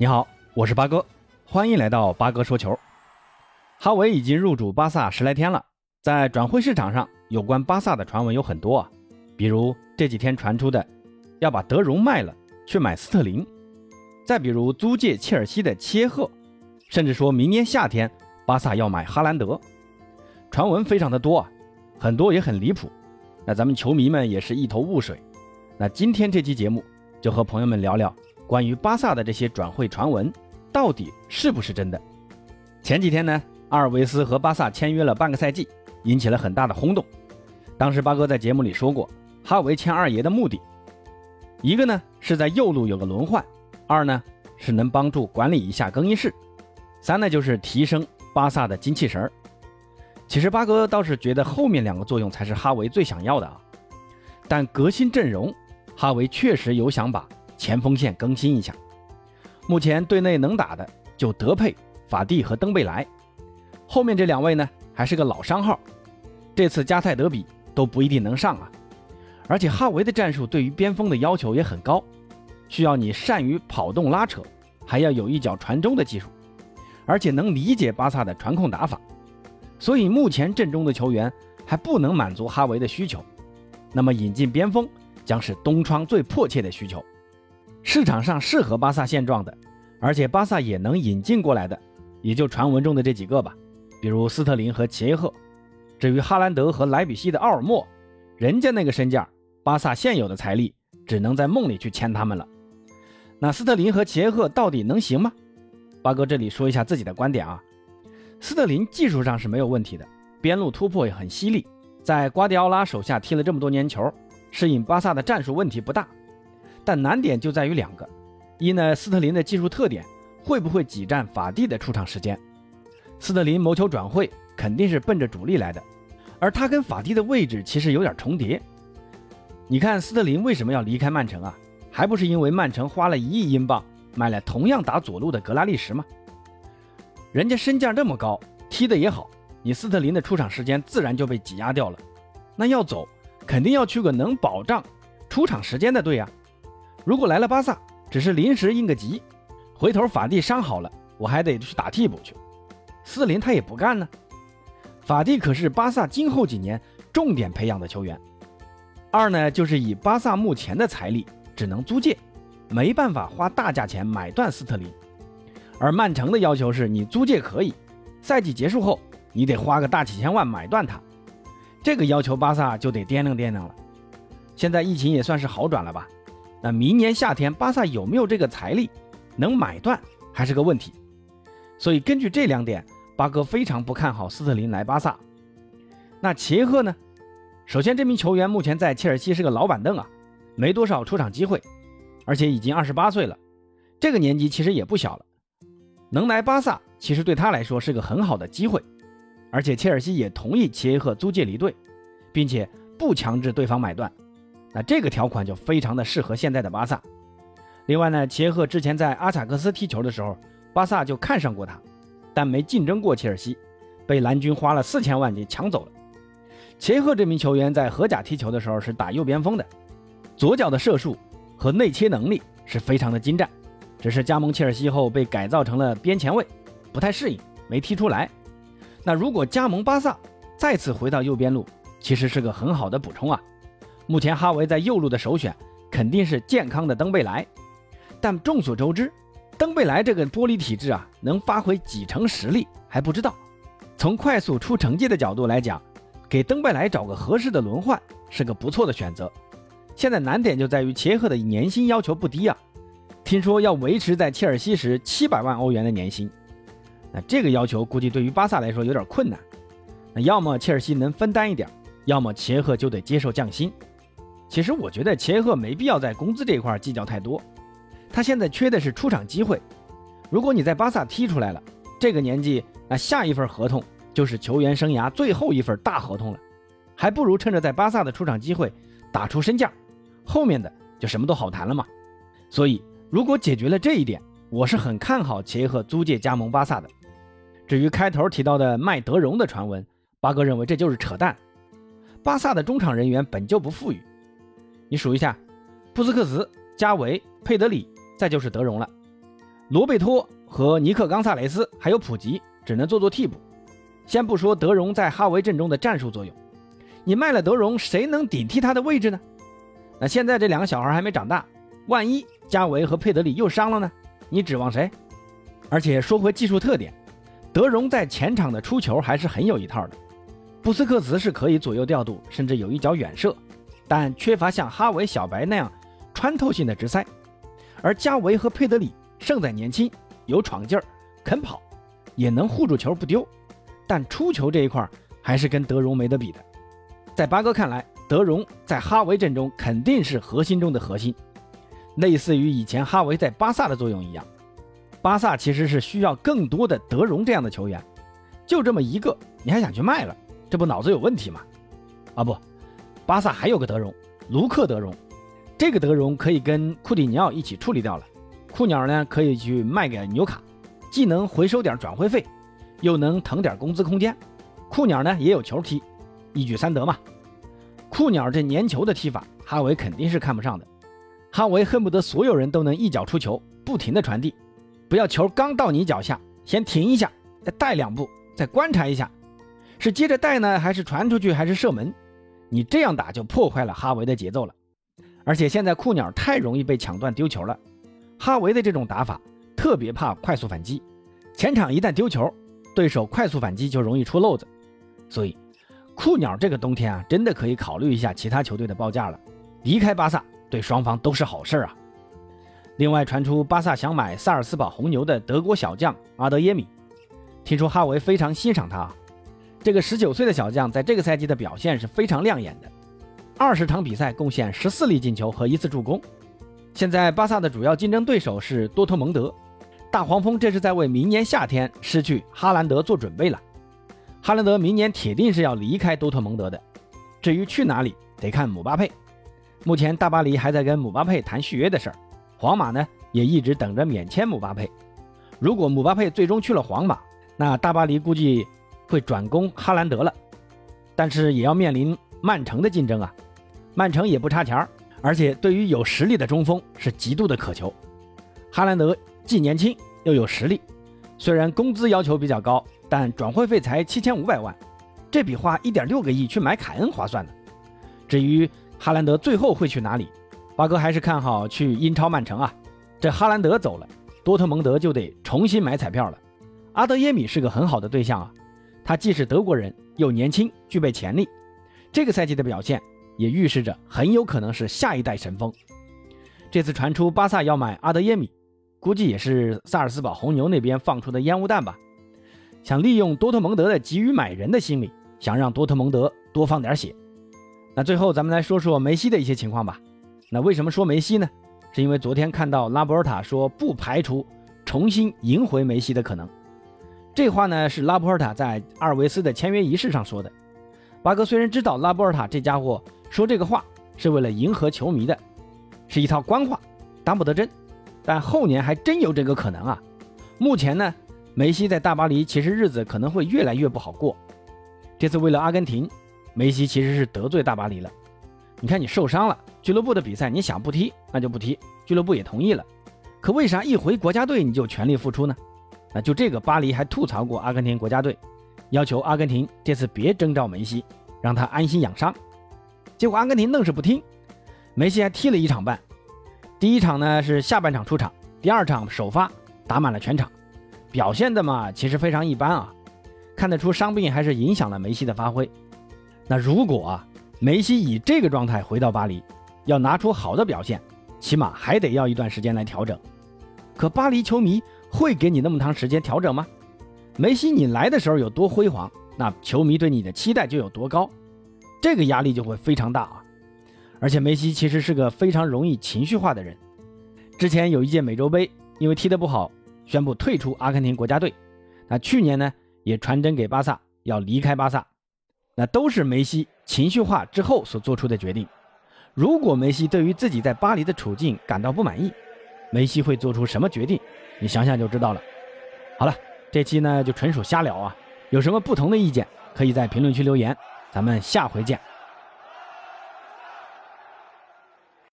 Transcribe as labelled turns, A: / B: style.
A: 你好，我是八哥，欢迎来到八哥说球。哈维已经入主巴萨十来天了，在转会市场上，有关巴萨的传闻有很多啊，比如这几天传出的要把德容卖了去买斯特林，再比如租借切尔西的切赫，甚至说明年夏天巴萨要买哈兰德，传闻非常的多啊，很多也很离谱，那咱们球迷们也是一头雾水。那今天这期节目就和朋友们聊聊。关于巴萨的这些转会传闻，到底是不是真的？前几天呢，阿尔维斯和巴萨签约了半个赛季，引起了很大的轰动。当时八哥在节目里说过，哈维签二爷的目的，一个呢是在右路有个轮换，二呢是能帮助管理一下更衣室，三呢就是提升巴萨的精气神儿。其实八哥倒是觉得后面两个作用才是哈维最想要的啊。但革新阵容，哈维确实有想把。前锋线更新一下，目前队内能打的就德佩、法蒂和登贝莱，后面这两位呢还是个老伤号，这次加泰德比都不一定能上啊。而且哈维的战术对于边锋的要求也很高，需要你善于跑动拉扯，还要有一脚传中的技术，而且能理解巴萨的传控打法。所以目前阵中的球员还不能满足哈维的需求，那么引进边锋将是东窗最迫切的需求。市场上适合巴萨现状的，而且巴萨也能引进过来的，也就传闻中的这几个吧，比如斯特林和齐耶赫。至于哈兰德和莱比锡的奥尔莫，人家那个身价，巴萨现有的财力只能在梦里去签他们了。那斯特林和齐耶赫到底能行吗？八哥这里说一下自己的观点啊，斯特林技术上是没有问题的，边路突破也很犀利，在瓜迪奥拉手下踢了这么多年球，适应巴萨的战术问题不大。但难点就在于两个，一呢，斯特林的技术特点会不会挤占法蒂的出场时间？斯特林谋求转会肯定是奔着主力来的，而他跟法蒂的位置其实有点重叠。你看斯特林为什么要离开曼城啊？还不是因为曼城花了一亿英镑买了同样打左路的格拉利什吗？人家身价这么高，踢得也好，你斯特林的出场时间自然就被挤压掉了。那要走，肯定要去个能保障出场时间的队啊。如果来了巴萨，只是临时应个急，回头法蒂伤好了，我还得去打替补去。斯林他也不干呢。法蒂可是巴萨今后几年重点培养的球员。二呢，就是以巴萨目前的财力，只能租借，没办法花大价钱买断斯特林。而曼城的要求是你租借可以，赛季结束后你得花个大几千万买断他。这个要求巴萨就得掂量掂量了。现在疫情也算是好转了吧？那明年夏天巴萨有没有这个财力能买断还是个问题，所以根据这两点，巴哥非常不看好斯特林来巴萨。那齐赫呢？首先，这名球员目前在切尔西是个老板凳啊，没多少出场机会，而且已经二十八岁了，这个年纪其实也不小了，能来巴萨其实对他来说是个很好的机会，而且切尔西也同意齐赫租借离队，并且不强制对方买断。那这个条款就非常的适合现在的巴萨。另外呢，齐耶赫之前在阿贾克斯踢球的时候，巴萨就看上过他，但没竞争过切尔西，被蓝军花了四千万给抢走了。切赫这名球员在荷甲踢球的时候是打右边锋的，左脚的射术和内切能力是非常的精湛，只是加盟切尔西后被改造成了边前卫，不太适应，没踢出来。那如果加盟巴萨，再次回到右边路，其实是个很好的补充啊。目前哈维在右路的首选肯定是健康的登贝莱，但众所周知，登贝莱这个玻璃体质啊，能发挥几成实力还不知道。从快速出成绩的角度来讲，给登贝莱找个合适的轮换是个不错的选择。现在难点就在于切赫的年薪要求不低啊，听说要维持在切尔西时七百万欧元的年薪，那这个要求估计对于巴萨来说有点困难。那要么切尔西能分担一点，要么切赫就得接受降薪。其实我觉得切赫没必要在工资这一块计较太多，他现在缺的是出场机会。如果你在巴萨踢出来了，这个年纪，那下一份合同就是球员生涯最后一份大合同了，还不如趁着在巴萨的出场机会打出身价，后面的就什么都好谈了嘛。所以如果解决了这一点，我是很看好切赫租借加盟巴萨的。至于开头提到的卖德容的传闻，八哥认为这就是扯淡。巴萨的中场人员本就不富裕。你数一下，布斯克茨、加维、佩德里，再就是德容了。罗贝托和尼克·冈萨雷斯还有普吉只能做做替补。先不说德容在哈维阵中的战术作用，你卖了德容，谁能顶替他的位置呢？那现在这两个小孩还没长大，万一加维和佩德里又伤了呢？你指望谁？而且说回技术特点，德容在前场的出球还是很有一套的。布斯克茨是可以左右调度，甚至有一脚远射，但缺乏像哈维、小白那样穿透性的直塞。而加维和佩德里胜在年轻，有闯劲儿，肯跑，也能护住球不丢。但出球这一块还是跟德容没得比的。在八哥看来，德容在哈维阵中肯定是核心中的核心，类似于以前哈维在巴萨的作用一样。巴萨其实是需要更多的德容这样的球员，就这么一个，你还想去卖了？这不脑子有问题吗？啊不，巴萨还有个德容，卢克德容，这个德容可以跟库蒂尼奥一起处理掉了。库鸟呢可以去卖给纽卡，既能回收点转会费。又能腾点工资空间，库鸟呢也有球踢，一举三得嘛。库鸟这粘球的踢法，哈维肯定是看不上的。哈维恨不得所有人都能一脚出球，不停的传递，不要球刚到你脚下，先停一下，再带两步，再观察一下，是接着带呢，还是传出去，还是射门？你这样打就破坏了哈维的节奏了。而且现在库鸟太容易被抢断丢球了，哈维的这种打法特别怕快速反击，前场一旦丢球。对手快速反击就容易出漏子，所以库鸟这个冬天啊，真的可以考虑一下其他球队的报价了。离开巴萨对双方都是好事啊。另外传出巴萨想买萨尔斯堡红牛的德国小将阿德耶米，听说哈维非常欣赏他。这个十九岁的小将在这个赛季的表现是非常亮眼的，二十场比赛贡献十四粒进球和一次助攻。现在巴萨的主要竞争对手是多特蒙德。大黄蜂这是在为明年夏天失去哈兰德做准备了。哈兰德明年铁定是要离开多特蒙德的，至于去哪里，得看姆巴佩。目前大巴黎还在跟姆巴佩谈续约的事儿，皇马呢也一直等着免签姆巴佩。如果姆巴佩最终去了皇马，那大巴黎估计会转攻哈兰德了，但是也要面临曼城的竞争啊。曼城也不差钱儿，而且对于有实力的中锋是极度的渴求。哈兰德。既年轻又有实力，虽然工资要求比较高，但转会费才七千五百万，这比花一点六个亿去买凯恩划算呢。至于哈兰德最后会去哪里，八哥还是看好去英超曼城啊。这哈兰德走了，多特蒙德就得重新买彩票了。阿德耶米是个很好的对象啊，他既是德国人，又年轻，具备潜力。这个赛季的表现也预示着很有可能是下一代神锋。这次传出巴萨要买阿德耶米。估计也是萨尔斯堡红牛那边放出的烟雾弹吧，想利用多特蒙德的急于买人的心理，想让多特蒙德多放点血。那最后咱们来说说梅西的一些情况吧。那为什么说梅西呢？是因为昨天看到拉波尔塔说不排除重新赢回梅西的可能。这话呢是拉波尔塔在阿尔维斯的签约仪式上说的。巴哥虽然知道拉波尔塔这家伙说这个话是为了迎合球迷的，是一套官话，当不得真。但后年还真有这个可能啊！目前呢，梅西在大巴黎其实日子可能会越来越不好过。这次为了阿根廷，梅西其实是得罪大巴黎了。你看你受伤了，俱乐部的比赛你想不踢那就不踢，俱乐部也同意了。可为啥一回国家队你就全力付出呢？那就这个巴黎还吐槽过阿根廷国家队，要求阿根廷这次别征召梅西，让他安心养伤。结果阿根廷愣是不听，梅西还踢了一场半。第一场呢是下半场出场，第二场首发打满了全场，表现的嘛其实非常一般啊，看得出伤病还是影响了梅西的发挥。那如果啊梅西以这个状态回到巴黎，要拿出好的表现，起码还得要一段时间来调整。可巴黎球迷会给你那么长时间调整吗？梅西你来的时候有多辉煌，那球迷对你的期待就有多高，这个压力就会非常大啊。而且梅西其实是个非常容易情绪化的人。之前有一届美洲杯，因为踢得不好，宣布退出阿根廷国家队。那去年呢，也传真给巴萨要离开巴萨。那都是梅西情绪化之后所做出的决定。如果梅西对于自己在巴黎的处境感到不满意，梅西会做出什么决定？你想想就知道了。好了，这期呢就纯属瞎聊啊。有什么不同的意见，可以在评论区留言。咱们下回见。